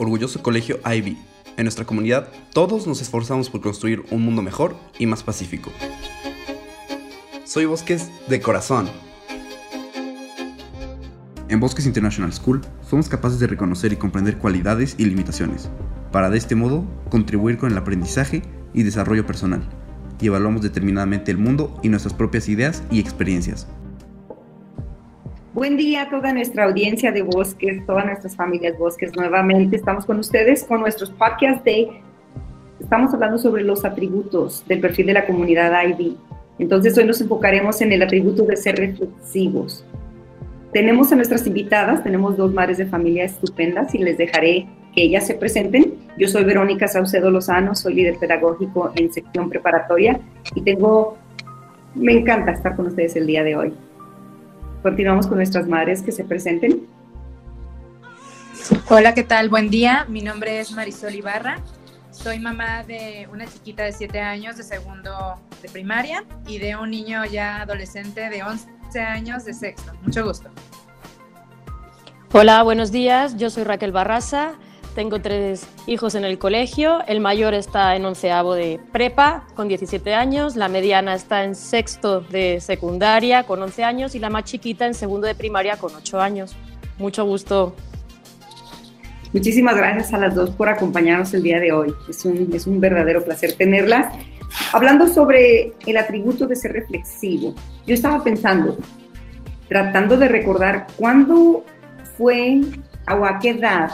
orgulloso colegio Ivy. En nuestra comunidad, todos nos esforzamos por construir un mundo mejor y más pacífico. Soy Bosques de corazón. En Bosques International School somos capaces de reconocer y comprender cualidades y limitaciones, para de este modo contribuir con el aprendizaje y desarrollo personal, y evaluamos determinadamente el mundo y nuestras propias ideas y experiencias. Buen día a toda nuestra audiencia de Bosques, todas nuestras familias Bosques. Nuevamente estamos con ustedes con nuestros podcasts de... Estamos hablando sobre los atributos del perfil de la comunidad IB. Entonces hoy nos enfocaremos en el atributo de ser reflexivos. Tenemos a nuestras invitadas, tenemos dos madres de familia estupendas y les dejaré que ellas se presenten. Yo soy Verónica Saucedo Lozano, soy líder pedagógico en sección preparatoria y tengo, me encanta estar con ustedes el día de hoy. Continuamos con nuestras madres que se presenten. Hola, ¿qué tal? Buen día. Mi nombre es Marisol Ibarra. Soy mamá de una chiquita de 7 años de segundo de primaria y de un niño ya adolescente de 11 años de sexto. Mucho gusto. Hola, buenos días. Yo soy Raquel Barrasa. Tengo tres hijos en el colegio. El mayor está en onceavo de prepa con 17 años, la mediana está en sexto de secundaria con 11 años y la más chiquita en segundo de primaria con 8 años. Mucho gusto. Muchísimas gracias a las dos por acompañarnos el día de hoy. Es un, es un verdadero placer tenerlas. Hablando sobre el atributo de ser reflexivo, yo estaba pensando, tratando de recordar cuándo fue o a qué edad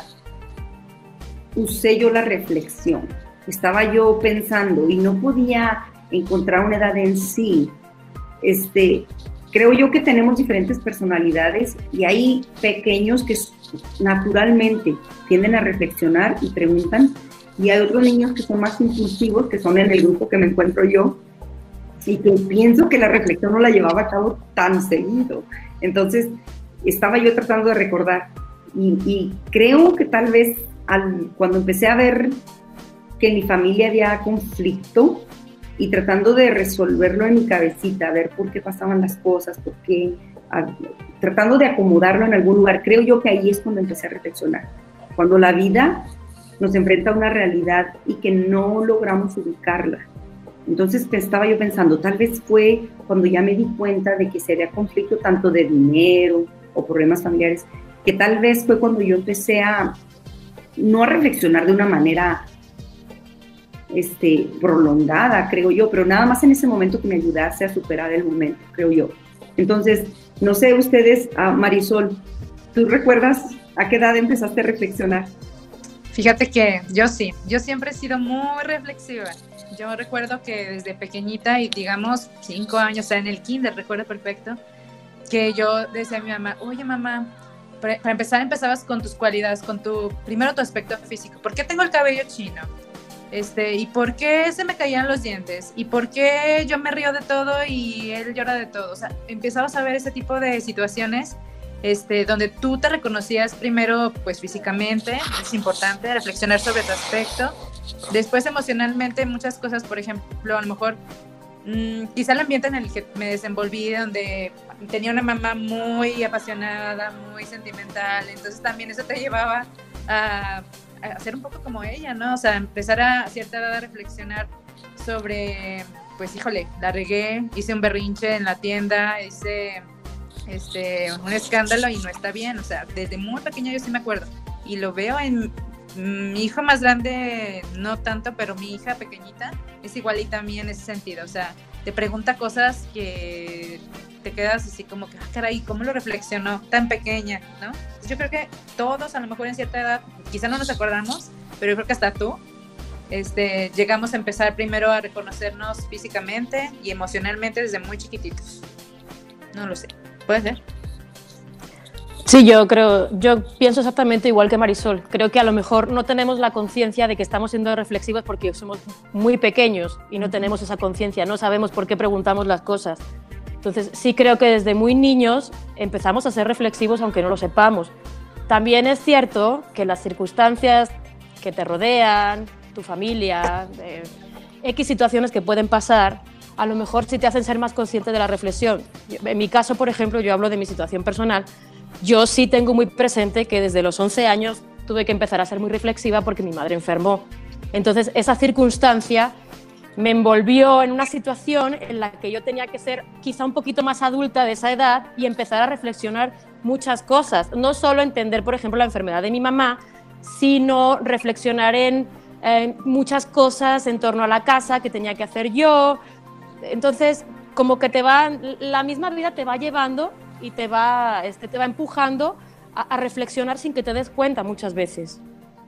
usé yo la reflexión. Estaba yo pensando y no podía encontrar una edad en sí. Este, creo yo que tenemos diferentes personalidades y hay pequeños que naturalmente tienden a reflexionar y preguntan y hay otros niños que son más impulsivos, que son en el grupo que me encuentro yo y que pienso que la reflexión no la llevaba a cabo tan seguido. Entonces, estaba yo tratando de recordar y, y creo que tal vez cuando empecé a ver que en mi familia había conflicto y tratando de resolverlo en mi cabecita, a ver por qué pasaban las cosas, por qué, tratando de acomodarlo en algún lugar, creo yo que ahí es cuando empecé a reflexionar. Cuando la vida nos enfrenta a una realidad y que no logramos ubicarla. Entonces estaba yo pensando, tal vez fue cuando ya me di cuenta de que se había conflicto tanto de dinero o problemas familiares, que tal vez fue cuando yo empecé a, no a reflexionar de una manera este, prolongada, creo yo, pero nada más en ese momento que me ayudase a superar el momento, creo yo. Entonces, no sé ustedes, a Marisol, ¿tú recuerdas a qué edad empezaste a reflexionar? Fíjate que yo sí, yo siempre he sido muy reflexiva. Yo recuerdo que desde pequeñita y digamos cinco años, o sea, en el kinder, recuerdo perfecto, que yo decía a mi mamá, oye mamá, para, empezar, empezabas con tus cualidades, con tu, primero tu aspecto físico. ¿Por qué tengo el cabello chino? Este, ¿Y por qué se me caían los dientes? ¿Y por qué yo me río de todo y él llora de todo? O sea, empezabas a ver ese tipo de situaciones este, donde tú te reconocías primero, pues físicamente, es importante reflexionar sobre tu aspecto. Después emocionalmente, muchas cosas, por ejemplo, a lo mejor Mm, quizá el ambiente en el que me desenvolví, donde tenía una mamá muy apasionada, muy sentimental, entonces también eso te llevaba a, a ser un poco como ella, ¿no? O sea, empezar a, cierta edad a reflexionar sobre, pues híjole, la regué, hice un berrinche en la tienda, hice este, un escándalo y no está bien, o sea, desde muy pequeño yo sí me acuerdo y lo veo en mi hijo más grande no tanto, pero mi hija pequeñita es igualita a mí en ese sentido. O sea, te pregunta cosas que te quedas así como que, ah, caray, ¿cómo lo reflexionó tan pequeña? ¿No? Yo creo que todos, a lo mejor en cierta edad, quizá no nos acordamos, pero yo creo que hasta tú, este, llegamos a empezar primero a reconocernos físicamente y emocionalmente desde muy chiquititos. No lo sé. ¿Puede ser? Sí, yo creo, yo pienso exactamente igual que Marisol. Creo que a lo mejor no tenemos la conciencia de que estamos siendo reflexivos porque somos muy pequeños y no tenemos esa conciencia, no sabemos por qué preguntamos las cosas. Entonces, sí creo que desde muy niños empezamos a ser reflexivos aunque no lo sepamos. También es cierto que las circunstancias que te rodean, tu familia, X situaciones que pueden pasar, a lo mejor sí te hacen ser más consciente de la reflexión. En mi caso, por ejemplo, yo hablo de mi situación personal yo sí tengo muy presente que desde los 11 años tuve que empezar a ser muy reflexiva porque mi madre enfermó. Entonces, esa circunstancia me envolvió en una situación en la que yo tenía que ser quizá un poquito más adulta de esa edad y empezar a reflexionar muchas cosas. No solo entender, por ejemplo, la enfermedad de mi mamá, sino reflexionar en muchas cosas en torno a la casa que tenía que hacer yo. Entonces, como que te va, la misma vida te va llevando y te va, este, te va empujando a, reflexionar sin que te des cuenta muchas veces.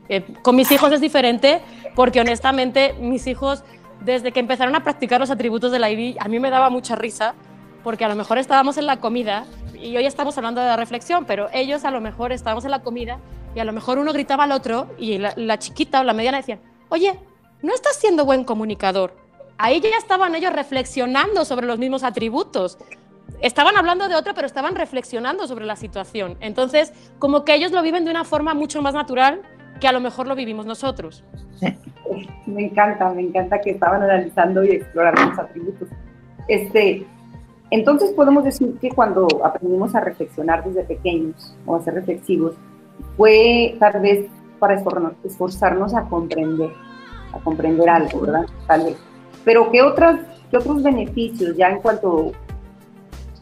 Eh, con mis hijos es diferente porque honestamente mis hijos desde que empezaron a practicar los atributos de la ID, a mí me daba mucha risa, porque a lo mejor estábamos en la comida, y hoy estamos hablando de la reflexión, pero ellos a lo mejor estábamos en la comida y a lo mejor uno gritaba al otro y la, chiquita o la mediana decía, oye, no estás siendo buen comunicador. Ahí ya estaban ellos reflexionando sobre los mismos atributos. Estaban hablando de otro, pero estaban reflexionando sobre la situación. Entonces, como que ellos lo viven de una forma mucho más natural que a lo mejor lo vivimos nosotros. Me encanta, me encanta que estaban analizando y explorando los atributos. Este, entonces podemos decir que cuando aprendimos a reflexionar desde pequeños o a ser reflexivos, fue tal vez para esforzarnos a comprender, a comprender algo, ¿verdad? Tal vez. Pero ¿qué, otras, qué otros beneficios, ya en cuanto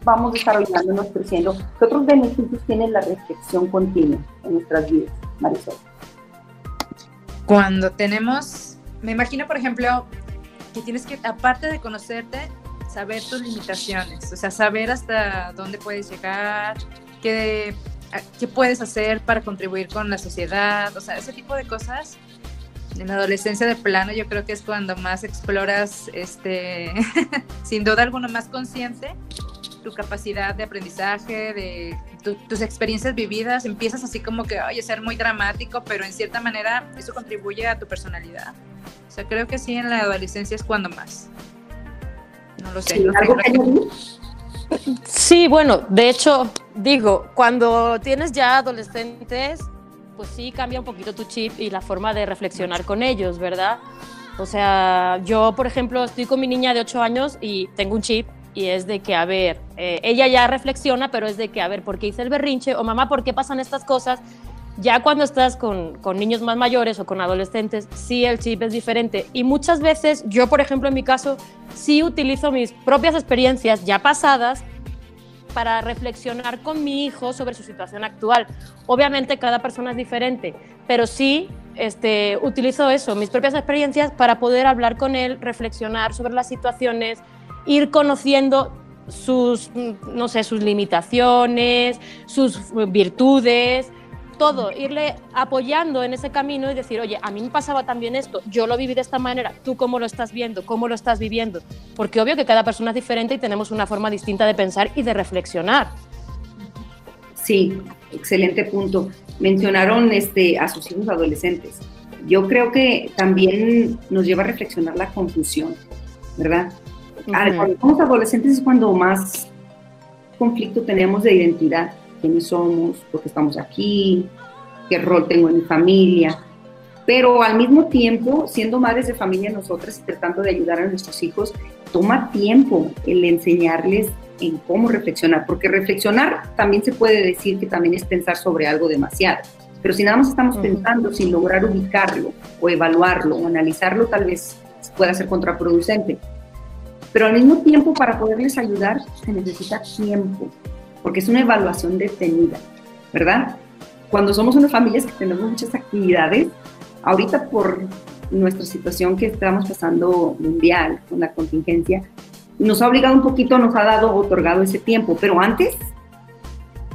vamos desarrollándonos, creciendo, qué otros beneficios tiene la reflexión continua en nuestras vidas, Marisol? Cuando tenemos, me imagino, por ejemplo, que tienes que, aparte de conocerte, saber tus limitaciones, o sea, saber hasta dónde puedes llegar, qué, qué puedes hacer para contribuir con la sociedad, o sea, ese tipo de cosas. En la adolescencia de plano yo creo que es cuando más exploras, este, sin duda alguna, más consciente tu capacidad de aprendizaje, de tus experiencias vividas, empiezas así como que, oye, ser muy dramático, pero en cierta manera eso contribuye a tu personalidad. O sea, creo que sí, en la adolescencia es cuando más. No lo sé. Sí, bueno, de hecho, digo, cuando tienes ya adolescentes, pues sí cambia un poquito tu chip y la forma de reflexionar con ellos, ¿verdad? O sea, yo, por ejemplo, estoy con mi niña de 8 años y tengo un chip y es de que, a ver, eh, ella ya reflexiona, pero es de que, a ver, ¿por qué hice el berrinche? O mamá, ¿por qué pasan estas cosas? Ya cuando estás con, con, niños más mayores o con adolescentes, sí el chip es diferente. Y muchas veces, yo por ejemplo en mi caso, sí utilizo mis propias experiencias ya pasadas para reflexionar con mi hijo sobre su situación actual. Obviamente cada persona es diferente, pero sí este, utilizo eso, mis propias experiencias para poder hablar con él, reflexionar sobre las situaciones, ir conociendo sus, no sé, sus limitaciones, sus virtudes, todo, irle apoyando en ese camino y decir, oye, a mí me pasaba también esto, yo lo viví de esta manera, tú cómo lo estás viendo, cómo lo estás viviendo, porque obvio que cada persona es diferente y tenemos una forma distinta de pensar y de reflexionar. Sí, excelente punto. Mencionaron este, a sus hijos adolescentes. Yo creo que también nos lleva a reflexionar la confusión, ¿verdad? Cuando somos adolescentes es cuando más conflicto tenemos de identidad, quiénes somos, por qué estamos aquí, qué rol tengo en mi familia. Pero al mismo tiempo, siendo madres de familia nosotras y tratando de ayudar a nuestros hijos, toma tiempo el enseñarles en cómo reflexionar, porque reflexionar también se puede decir que también es pensar sobre algo demasiado. Pero si nada más estamos pensando sin lograr ubicarlo o evaluarlo o analizarlo, tal vez pueda ser contraproducente. Pero al mismo tiempo, para poderles ayudar, se necesita tiempo, porque es una evaluación detenida, ¿verdad? Cuando somos unas familias que tenemos muchas actividades, ahorita por nuestra situación que estamos pasando mundial con la contingencia, nos ha obligado un poquito, nos ha dado, otorgado ese tiempo, pero antes,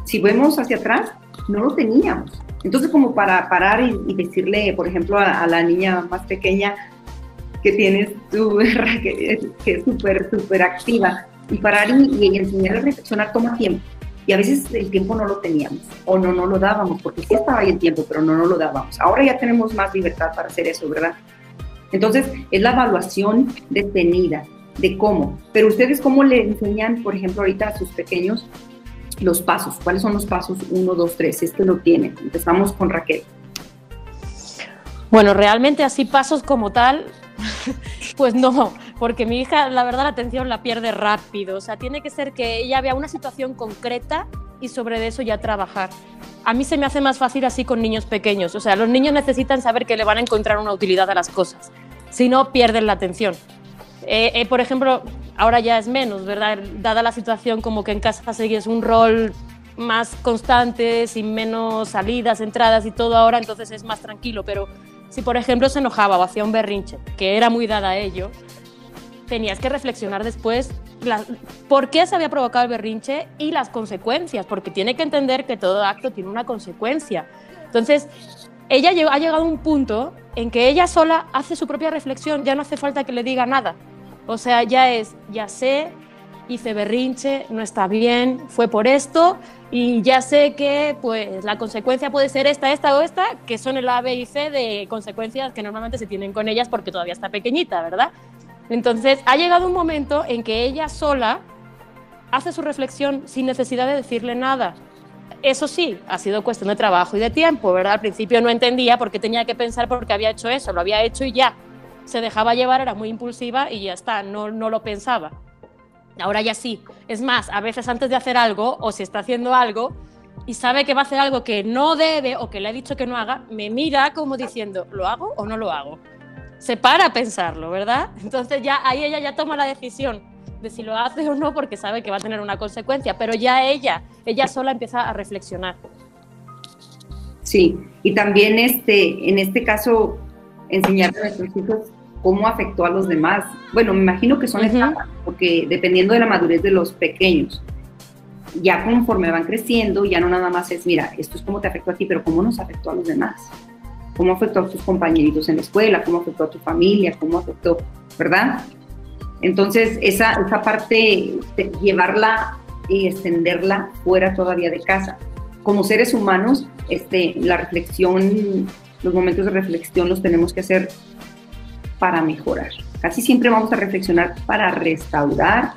si vemos hacia atrás, no lo teníamos. Entonces, como para parar y, decirle, por ejemplo, a, la niña más pequeña, que tienes tu, que, es súper, súper activa. Y parar y, y enseñar a reflexionar toma tiempo. Y a veces el tiempo no lo teníamos o no, no lo dábamos, porque sí estaba ahí el tiempo, pero no, no lo dábamos. Ahora ya tenemos más libertad para hacer eso, ¿verdad? Entonces, es la evaluación detenida de cómo. Pero ustedes, ¿cómo le enseñan, por ejemplo, ahorita a sus pequeños los pasos? ¿Cuáles son los pasos 1, 2, 3? Es que lo tienen. Empezamos con Raquel. Bueno, realmente así pasos como tal, pues no, porque mi hija, la verdad, la atención la pierde rápido. O sea, tiene que ser que ella vea una situación concreta y sobre eso ya trabajar. A mí se me hace más fácil así con niños pequeños. O sea, los niños necesitan saber que le van a encontrar una utilidad a las cosas. Si no, pierden la atención. Eh, eh, por ejemplo, ahora ya es menos, ¿verdad? Dada la situación como que en casa sigues un rol más constante, sin menos salidas, entradas y todo ahora, entonces es más tranquilo. Pero si, por ejemplo, se enojaba o hacía un berrinche, que era muy dada a ello, tenías que reflexionar después por qué se había provocado el berrinche y las consecuencias, porque tiene que entender que todo acto tiene una consecuencia. Entonces, ella ha llegado a un punto en que ella sola hace su propia reflexión, ya no hace falta que le diga nada. O sea, ya es, ya sé, hice berrinche, no está bien, fue por esto y ya sé que pues la consecuencia puede ser esta, esta o esta, que son el A, B y C de consecuencias que normalmente se tienen con ellas porque todavía está pequeñita, ¿verdad? Entonces, ha llegado un momento en que ella sola hace su reflexión sin necesidad de decirle nada. Eso sí, ha sido cuestión de trabajo y de tiempo, ¿verdad? Al principio no entendía por qué tenía que pensar por qué había hecho eso, lo había hecho y ya. Se dejaba llevar, era muy impulsiva y ya está, no, no lo pensaba. Ahora ya sí. Es más, a veces antes de hacer algo o si está haciendo algo y sabe que va a hacer algo que no debe o que le ha dicho que no haga, me mira como diciendo, ¿lo hago o no lo hago? se para a pensarlo, ¿verdad? Entonces ya ahí ella ya toma la decisión de si lo hace o no porque sabe que va a tener una consecuencia, pero ya ella, ella sola empieza a reflexionar. Sí, y también este, en este caso, enseñarle a nuestros hijos cómo afectó a los demás. Bueno, me imagino que son etapas, porque dependiendo de la madurez de los pequeños, ya conforme van creciendo, ya no nada más es, mira, esto es cómo te afectó a ti, pero cómo nos afectó a los demás cómo afectó a tus compañeritos en la escuela, cómo afectó a tu familia, cómo afectó, ¿verdad? Entonces, esa, esa parte, de llevarla y extenderla fuera todavía de casa. Como seres humanos, este, la reflexión, los momentos de reflexión los tenemos que hacer para mejorar. Casi siempre vamos a reflexionar para restaurar,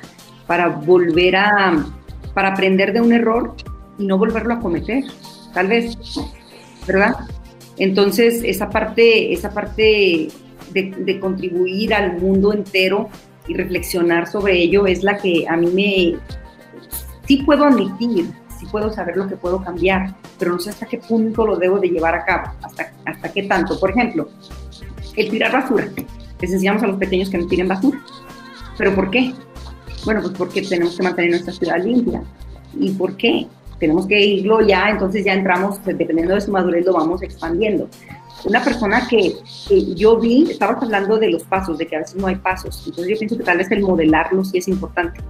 para volver a, para aprender de un error y no volverlo a cometer, tal vez, ¿verdad? Entonces, esa parte, esa parte de, contribuir al mundo entero y reflexionar sobre ello es la que a mí me... Sí puedo admitir, sí puedo saber lo que puedo cambiar, pero no sé hasta qué punto lo debo de llevar a cabo, hasta, hasta qué tanto. Por ejemplo, el tirar basura. Les enseñamos a los pequeños que no tiren basura. ¿Pero por qué? Bueno, pues porque tenemos que mantener nuestra ciudad limpia. ¿Y por qué? tenemos que irlo ya, entonces ya entramos, pues, dependiendo de su madurez, lo vamos expandiendo. Una persona que, yo vi, estabas hablando de los pasos, de que a veces no hay pasos, entonces yo pienso que tal vez el modelarlo sí es importante.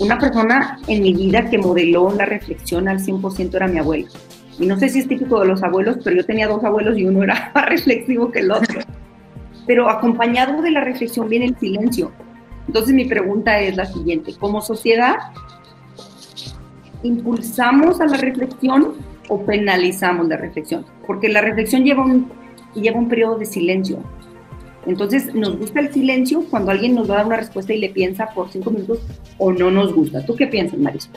Una persona en mi vida que modeló la reflexión al 100% era mi abuelo. Y no sé si es típico de los abuelos, pero yo tenía dos abuelos y uno era más reflexivo que el otro. Pero acompañado de la reflexión viene el silencio. Entonces mi pregunta es la siguiente, como sociedad, impulsamos a la reflexión o penalizamos la reflexión, porque la reflexión lleva un, lleva un periodo de silencio. Entonces, ¿nos gusta el silencio cuando alguien nos va a dar una respuesta y le piensa por cinco minutos o no nos gusta? ¿Tú qué piensas, Marisol?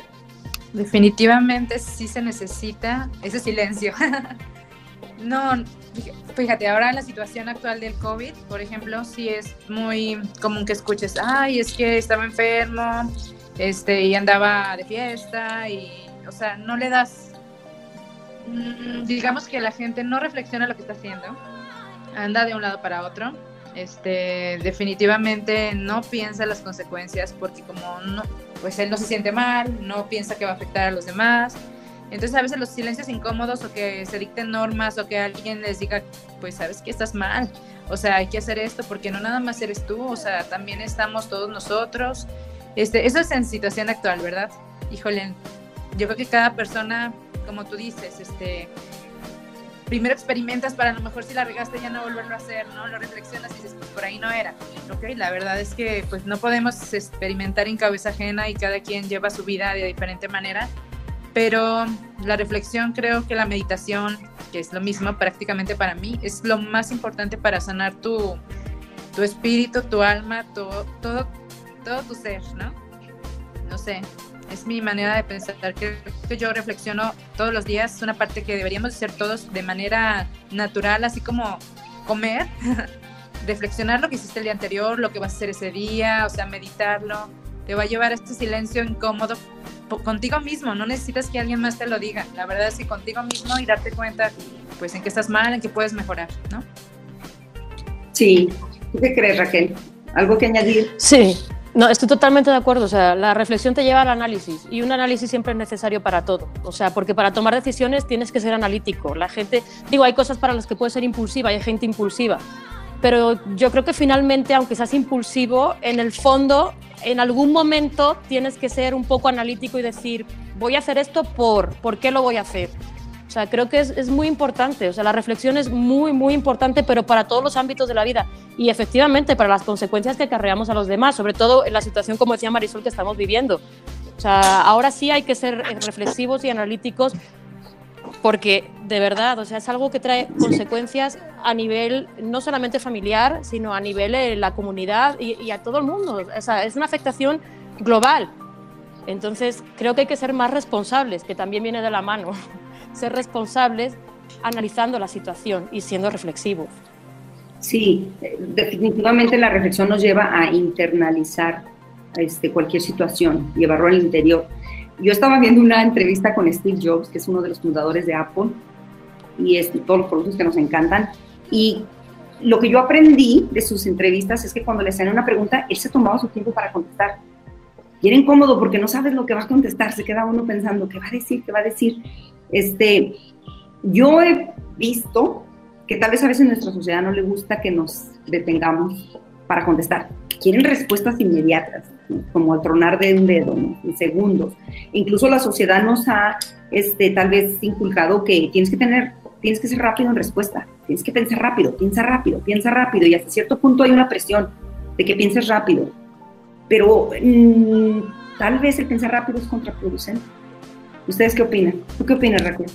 Definitivamente sí se necesita ese silencio. no, fíjate, ahora la situación actual del COVID, por ejemplo, sí es muy común que escuches, ay, es que estaba enfermo, este, y andaba de fiesta y, o sea, no le das, mm, digamos que la gente no reflexiona lo que está haciendo, anda de un lado para otro, este, definitivamente no piensa las consecuencias porque como no, pues él no se siente mal, no piensa que va a afectar a los demás, entonces a veces los silencios incómodos o que se dicten normas o que alguien les diga, pues sabes que estás mal, o sea, hay que hacer esto porque no nada más eres tú, o sea, también estamos todos nosotros. Este, eso es en situación actual, ¿verdad? Híjole, yo creo que cada persona, como tú dices, este, primero experimentas para a lo mejor si la regaste ya no volverlo a hacer, ¿no? Lo reflexionas y dices, pues por ahí no era. Ok, la verdad es que pues no podemos experimentar en cabeza ajena y cada quien lleva su vida de diferente manera, pero la reflexión creo que la meditación, que es lo mismo prácticamente para mí, es lo más importante para sanar tu, tu espíritu, tu alma, todo, todo todo tu ser, ¿no? No sé, es mi manera de pensar. que yo reflexiono todos los días, es una parte que deberíamos hacer todos de manera natural, así como comer, reflexionar lo que hiciste el día anterior, lo que vas a hacer ese día, o sea, meditarlo. Te va a llevar a este silencio incómodo contigo mismo, no necesitas que alguien más te lo diga. La verdad es que contigo mismo y darte cuenta, pues, en qué estás mal, en qué puedes mejorar, ¿no? Sí. ¿Tú qué crees, Raquel? ¿Algo que añadir? Sí, no, estoy totalmente de acuerdo. O sea, la reflexión te lleva al análisis y un análisis siempre es necesario para todo. O sea, porque para tomar decisiones tienes que ser analítico. La gente, digo, hay cosas para las que puedes ser impulsiva, hay gente impulsiva. Pero yo creo que finalmente, aunque seas impulsivo, en el fondo, en algún momento tienes que ser un poco analítico y decir, voy a hacer esto por, ¿por qué lo voy a hacer? O sea, creo que es, es, muy importante, o sea, la reflexión es muy, muy importante, pero para todos los ámbitos de la vida y efectivamente para las consecuencias que acarreamos a los demás, sobre todo en la situación, como decía Marisol, que estamos viviendo. O sea, ahora sí hay que ser reflexivos y analíticos porque de verdad, o sea, es algo que trae consecuencias a nivel no solamente familiar, sino a nivel de la comunidad y, y a todo el mundo. O sea, es una afectación global. Entonces, creo que hay que ser más responsables, que también viene de la mano ser responsables analizando la situación y siendo reflexivos. Sí, definitivamente la reflexión nos lleva a internalizar este, cualquier situación, llevarlo al interior. Yo estaba viendo una entrevista con Steve Jobs, que es uno de los fundadores de Apple, y es, todos los productos que nos encantan. Y lo que yo aprendí de sus entrevistas es que cuando le hacían una pregunta, él se tomaba su tiempo para contestar. Y era incómodo porque no sabes lo que va a contestar, se queda uno pensando, ¿qué va a decir? ¿Qué va a decir? Este, yo he visto que tal vez a veces nuestra sociedad no le gusta que nos detengamos para contestar. Quieren respuestas inmediatas, como al tronar de un dedo, en segundos. Incluso la sociedad nos ha, este, tal vez, inculcado que tienes que tener, tienes que ser rápido en respuesta, tienes que pensar rápido, piensa rápido, piensa rápido, y hasta cierto punto hay una presión de que pienses rápido. Pero mmm, tal vez el pensar rápido es contraproducente. ¿Ustedes qué opinan? ¿Tú qué opinas, Raquel?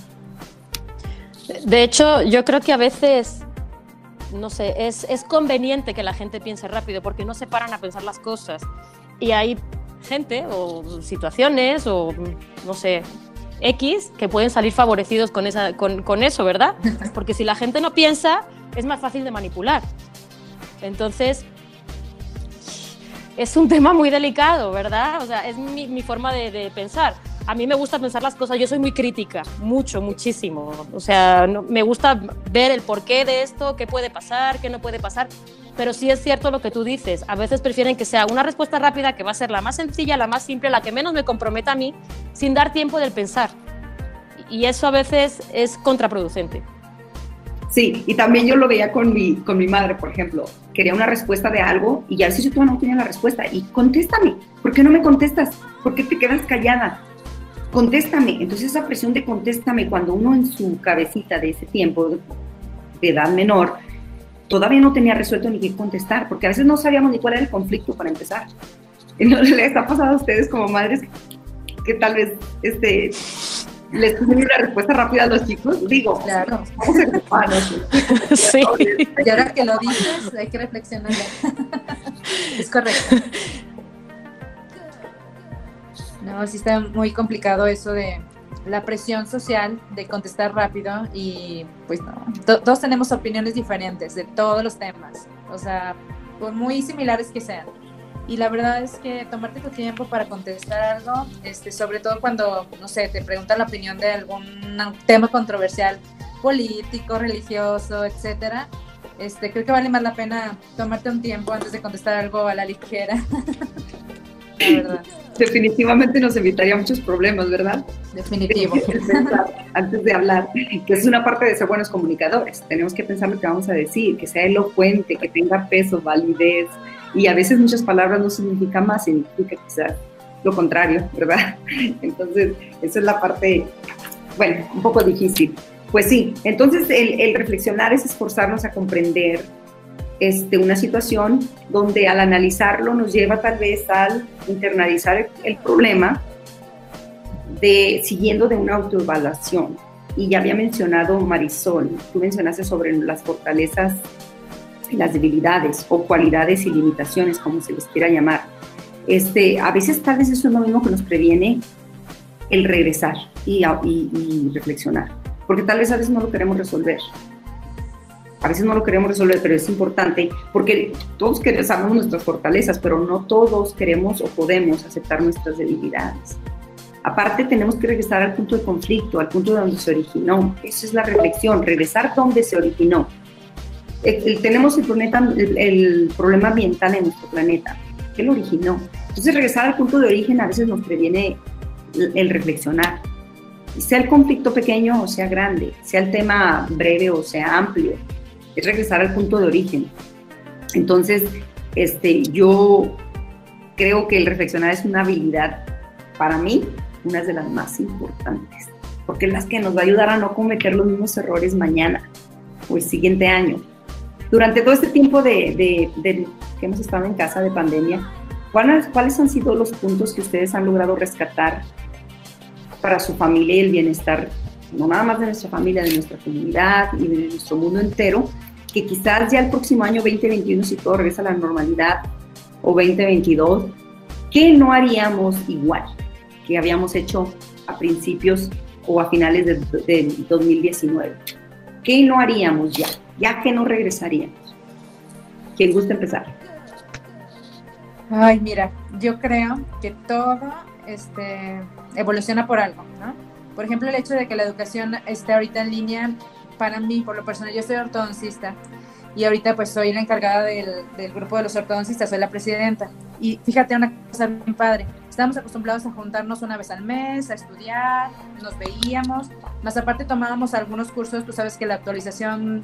De hecho, yo creo que a veces, no sé, es, es conveniente que la gente piense rápido porque no se paran a pensar las cosas. Y hay gente o situaciones o, no sé, X que pueden salir favorecidos con, esa, con, con eso, ¿verdad? Porque si la gente no piensa, es más fácil de manipular. Entonces, es un tema muy delicado, ¿verdad? O sea, es mi, mi forma de, de, pensar. A mí me gusta pensar las cosas, yo soy muy crítica, mucho, muchísimo. O sea, me gusta ver el porqué de esto, qué puede pasar, qué no puede pasar. Pero sí es cierto lo que tú dices, a veces prefieren que sea una respuesta rápida que va a ser la más sencilla, la más simple, la que menos me comprometa a mí, sin dar tiempo del pensar. Y eso a veces es contraproducente. Sí, y también yo lo veía con mi, con mi madre, por ejemplo. Quería una respuesta de algo y ya si yo no tenía la respuesta. Y contéstame, ¿por qué no me contestas? ¿Por qué te quedas callada? Contéstame. Entonces esa presión de contéstame cuando uno en su cabecita de ese tiempo, de edad menor, todavía no tenía resuelto ni qué contestar, porque a veces no sabíamos ni cuál era el conflicto para empezar. ¿No les ha pasado a ustedes como madres que tal vez este, les piden una respuesta rápida a los chicos, digo, Claro. vamos a ocuparnos. Sí. Y ahora que lo dices, hay que reflexionar. es correcto. No, sí está muy complicado eso de la presión social de contestar rápido y pues no, to- todos tenemos opiniones diferentes de todos los temas, o sea, por muy similares que sean. Y la verdad es que tomarte tu tiempo para contestar algo, este, sobre todo cuando, no sé, te preguntan la opinión de algún tema controversial, político, religioso, etcétera, este, creo que vale más la pena tomarte un tiempo antes de contestar algo a la ligera. la verdad, Definitivamente nos evitaría muchos problemas, ¿verdad? definitivo. Antes de hablar, que es una parte de ser buenos comunicadores. Tenemos que pensar lo que vamos a decir, que sea elocuente, que tenga peso, validez. Y a veces muchas palabras no significan más, significa quizás lo contrario, ¿verdad? Entonces, esa es la parte, bueno, un poco difícil. Pues sí, entonces el, el reflexionar es esforzarnos a comprender este, una situación donde al analizarlo nos lleva tal vez al internalizar el, problema de, siguiendo de una autoevaluación. Y ya había mencionado Marisol, tú mencionaste sobre las fortalezas y las debilidades o cualidades y limitaciones, como se les quiera llamar. Este, a veces tal vez eso es lo mismo que nos previene el regresar y, y reflexionar, porque tal vez a veces no lo queremos resolver. A veces no lo queremos resolver, pero es importante porque todos queremos, sabemos nuestras fortalezas, pero no todos queremos o podemos aceptar nuestras debilidades. Aparte, tenemos que regresar al punto de conflicto, al punto de donde se originó. Esa es la reflexión, regresar donde se originó. tenemos el, planeta, el, problema ambiental en nuestro planeta. ¿Qué lo originó? Entonces, regresar al punto de origen a veces nos previene el, reflexionar. Sea el conflicto pequeño o sea grande, sea el tema breve o sea amplio, es regresar al punto de origen. Entonces, este, yo creo que el reflexionar es una habilidad para mí una de las más importantes, porque es las que nos va a ayudar a no cometer los mismos errores mañana o el siguiente año. Durante todo este tiempo de, que hemos estado en casa de pandemia, ¿cuáles, ¿cuáles han sido los puntos que ustedes han logrado rescatar para su familia y el bienestar, no nada más de nuestra familia, de nuestra comunidad y de nuestro mundo entero, que quizás ya el próximo año 2021, si todo regresa a la normalidad, o 2022, ¿qué no haríamos igual? que habíamos hecho a principios o a finales de, 2019. ¿Qué no haríamos ya? ¿Ya que no regresaríamos? ¿Quién gusta empezar? Ay, mira, yo creo que todo este, evoluciona por algo, ¿no? Por ejemplo, el hecho de que la educación esté ahorita en línea, para mí, por lo personal, yo soy ortodoncista y ahorita pues soy la encargada del, del grupo de los ortodoncistas, soy la presidenta. Y fíjate una cosa bien padre, estábamos acostumbrados a juntarnos una vez al mes, a estudiar, nos veíamos, más aparte tomábamos algunos cursos, tú sabes que la actualización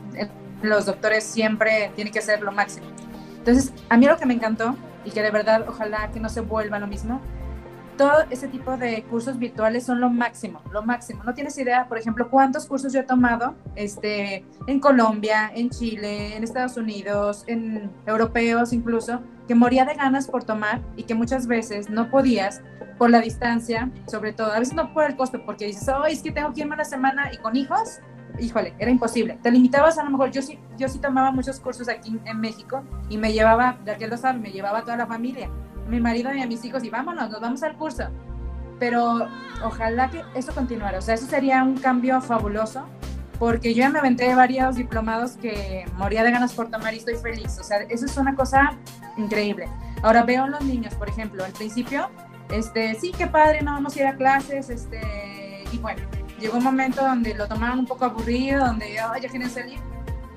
los doctores siempre tiene que ser lo máximo. Entonces, a mí lo que me encantó y que de verdad ojalá que no se vuelva lo mismo, todo ese tipo de cursos virtuales son lo máximo, lo máximo. No tienes idea, por ejemplo, cuántos cursos yo he tomado este, en Colombia, en Chile, en Estados Unidos, en europeos incluso, que moría de ganas por tomar y que muchas veces no podías por la distancia, sobre todo, a veces no por el costo, porque dices, oh, es que tengo que irme una semana y con hijos, híjole, era imposible. Te limitabas a lo mejor, yo sí, yo sí tomaba muchos cursos aquí en México y me llevaba, de aquel lo sabe, me llevaba toda la familia, mi marido y a mis hijos y vámonos, nos vamos al curso. Pero ojalá que eso continuara, o sea, eso sería un cambio fabuloso porque yo ya me aventé varios diplomados que moría de ganas por tomar y estoy feliz. O sea, eso es una cosa increíble. Ahora veo a los niños, por ejemplo, al principio, este, sí, qué padre, no vamos a ir a clases, este, y bueno, llegó un momento donde lo tomaron un poco aburrido, donde ya quieren salir.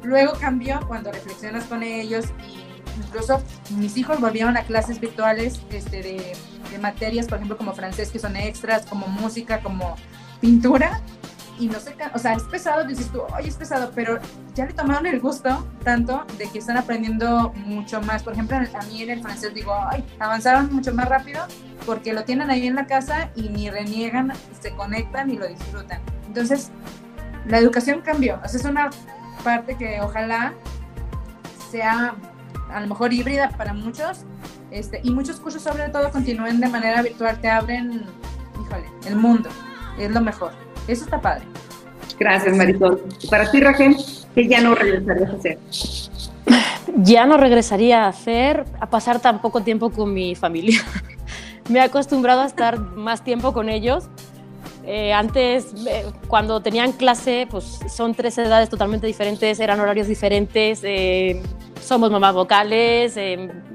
Luego cambió cuando reflexionas con ellos y incluso mis hijos volvieron a clases virtuales este, de, de materias, por ejemplo, como francés, que son extras, como música, como pintura, y no sé, o sea, es pesado, dices tú, oye, es pesado, pero ya le tomaron el gusto tanto de que están aprendiendo mucho más. Por ejemplo, a mí en el francés digo, ay, avanzaron mucho más rápido porque lo tienen ahí en la casa y ni reniegan, se conectan y lo disfrutan. Entonces, la educación cambió. O sea, es una parte que ojalá sea a lo mejor híbrida para muchos, este, y muchos cursos sobre todo continúen de manera virtual, te abren, híjole, el mundo, es lo mejor. Eso está padre. Gracias, Marisol. para ti, Raquel, ¿qué ya no regresarías a hacer? Ya no regresaría a hacer, a pasar tan poco tiempo con mi familia. Me he acostumbrado a estar más tiempo con ellos. Eh, antes, eh, cuando tenían clase, pues son tres edades totalmente diferentes, eran horarios diferentes, eh, somos mamás vocales,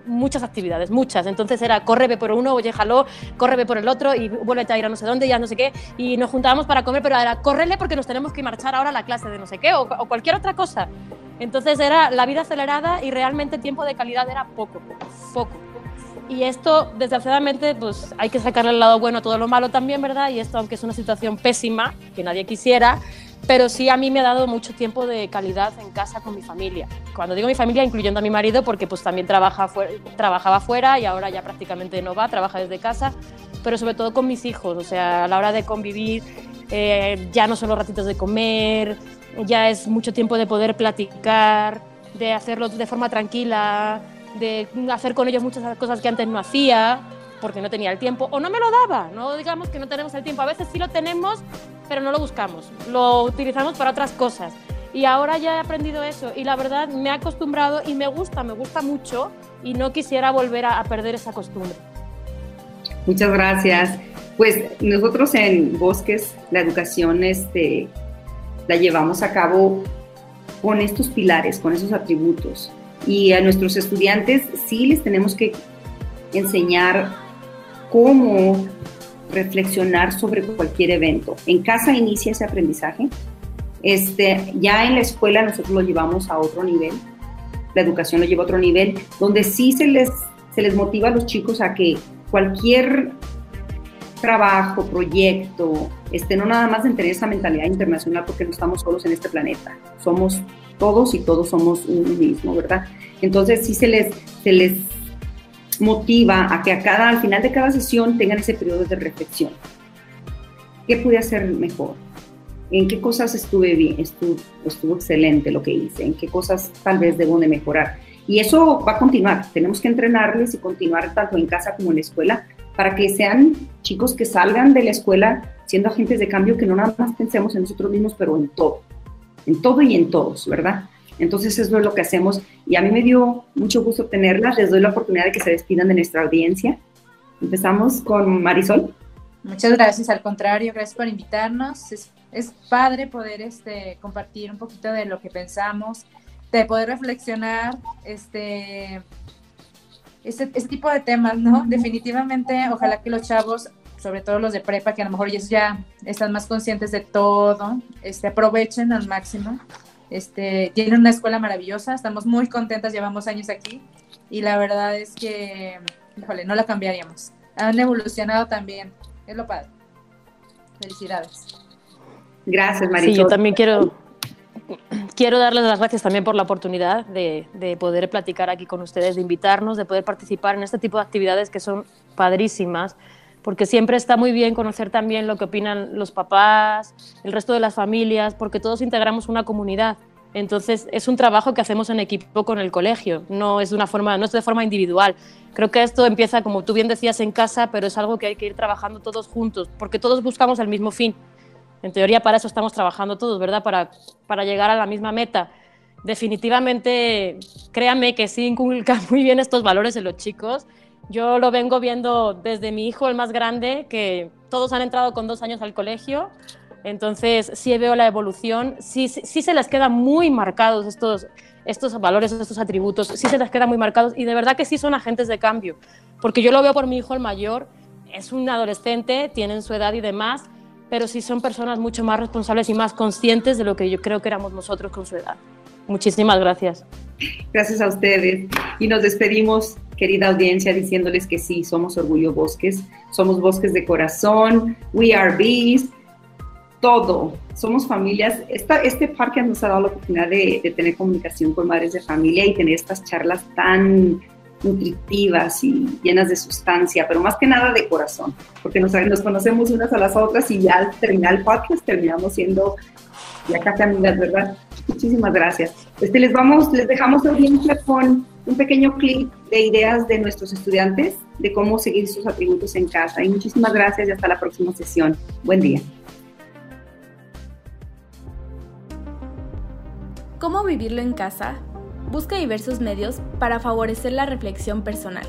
muchas actividades, muchas. Entonces era corre, ve por uno, oye, jaló, corre, ve por el otro y vuelve a ir a no sé dónde, ya no sé qué. Y nos juntábamos para comer, pero era córrele porque nos tenemos que marchar ahora a la clase de no sé qué o, cualquier otra cosa. Entonces era la vida acelerada y realmente tiempo de calidad era poco, poco. Y esto, desgraciadamente, pues hay que sacarle el lado bueno a todo lo malo también, ¿verdad? Y esto, aunque es una situación pésima, que nadie quisiera, pero sí a mí me ha dado mucho tiempo de calidad en casa con mi familia. Cuando digo mi familia, incluyendo a mi marido, porque pues también trabaja trabajaba fuera y ahora ya prácticamente no va, trabaja desde casa, pero sobre todo con mis hijos, o sea, a la hora de convivir, eh, ya no son los ratitos de comer, ya es mucho tiempo de poder platicar, de hacerlo de forma tranquila, de hacer con ellos muchas cosas que antes no hacía porque no tenía el tiempo o no me lo daba. No digamos que no tenemos el tiempo. A veces sí lo tenemos, pero no lo buscamos. Lo utilizamos para otras cosas. Y ahora ya he aprendido eso y la verdad me he acostumbrado y me gusta, me gusta mucho y no quisiera volver a, perder esa costumbre. Muchas gracias. Pues nosotros en Bosques la educación este, la llevamos a cabo con estos pilares, con esos atributos. Y a nuestros estudiantes sí les tenemos que enseñar cómo reflexionar sobre cualquier evento. En casa inicia ese aprendizaje. Este, ya en la escuela nosotros lo llevamos a otro nivel. La educación lo lleva a otro nivel, donde sí se les, se les motiva a los chicos a que cualquier trabajo, proyecto, este, no nada más en tener esa mentalidad internacional porque no estamos solos en este planeta, somos todos y todos somos uno mismo, ¿verdad? Entonces sí se les, se les motiva a que a cada, al final de cada sesión tengan ese periodo de reflexión. ¿Qué pude hacer mejor? ¿En qué cosas estuve bien? Estuvo, estuvo excelente lo que hice. ¿En qué cosas tal vez debo de mejorar? Y eso va a continuar. Tenemos que entrenarles y continuar tanto en casa como en la escuela para que sean chicos que salgan de la escuela siendo agentes de cambio, que no nada más pensemos en nosotros mismos, pero en todo, en todo y en todos, ¿verdad? Entonces eso es lo que hacemos y a mí me dio mucho gusto tenerlas. Les doy la oportunidad de que se despidan de nuestra audiencia. Empezamos con Marisol. Muchas gracias, al contrario, gracias por invitarnos. Es, es padre poder este, compartir un poquito de lo que pensamos, de poder reflexionar este, este, este, tipo de temas, ¿no? Definitivamente, ojalá que los chavos, sobre todo los de prepa, que a lo mejor ellos ya están más conscientes de todo, este, aprovechen al máximo. Este, tienen una escuela maravillosa, estamos muy contentas, llevamos años aquí y la verdad es que, híjole, no la cambiaríamos. Han evolucionado también, es lo padre. Felicidades. Gracias, Marisol. Sí, yo también quiero quiero darles las gracias también por la oportunidad de, poder platicar aquí con ustedes, de invitarnos, de poder participar en este tipo de actividades que son padrísimas, porque siempre está muy bien conocer también lo que opinan los papás, el resto de las familias, porque todos integramos una comunidad. Entonces es un trabajo que hacemos en equipo con el colegio, no es de una forma, no es de forma individual. Creo que esto empieza, como tú bien decías, en casa, pero es algo que hay que ir trabajando todos juntos, porque todos buscamos el mismo fin, en teoría para eso estamos trabajando todos, ¿verdad? Para, llegar a la misma meta. Definitivamente, créanme que sí inculca muy bien estos valores en los chicos. Yo lo vengo viendo desde mi hijo, el más grande, que todos han entrado con dos años al colegio. Entonces, sí veo la evolución, sí, sí, se les quedan muy marcados estos, estos valores, estos atributos, sí se les quedan muy marcados y de verdad que sí son agentes de cambio, porque yo lo veo por mi hijo el mayor, es un adolescente, tienen su edad y demás, pero sí son personas mucho más responsables y más conscientes de lo que yo creo que éramos nosotros con su edad. Muchísimas gracias. Gracias a ustedes. Y nos despedimos, querida audiencia, diciéndoles que sí, somos Orgullo Bosques, somos bosques de corazón, we are bees, todo. Somos familias. Esta, este parque nos ha dado la oportunidad de, de tener comunicación con madres de familia y tener estas charlas tan nutritivas y llenas de sustancia, pero más que nada de corazón, porque nos, nos conocemos unas a las otras y ya al terminar el podcast terminamos siendo ya casi amigas, ¿verdad? Muchísimas gracias. Este, les vamos, les dejamos audiencia con un pequeño clip de ideas de nuestros estudiantes de cómo seguir sus atributos en casa. Y muchísimas gracias y hasta la próxima sesión. Buen día. ¿Cómo vivirlo en casa? Busca diversos medios para favorecer la reflexión personal.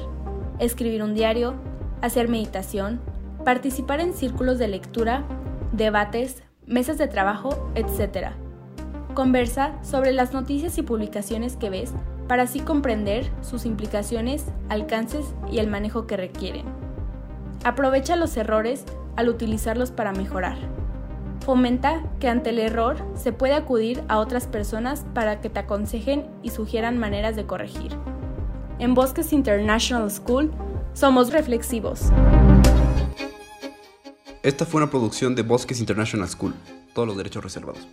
Escribir un diario, hacer meditación, participar en círculos de lectura, debates, mesas de trabajo, etc. Conversa sobre las noticias y publicaciones que ves para así comprender sus implicaciones, alcances y el manejo que requieren. Aprovecha los errores al utilizarlos para mejorar. Fomenta que ante el error se puede acudir a otras personas para que te aconsejen y sugieran maneras de corregir. En Bosques International School somos reflexivos. Esta fue una producción de Bosques International School, todos los derechos reservados.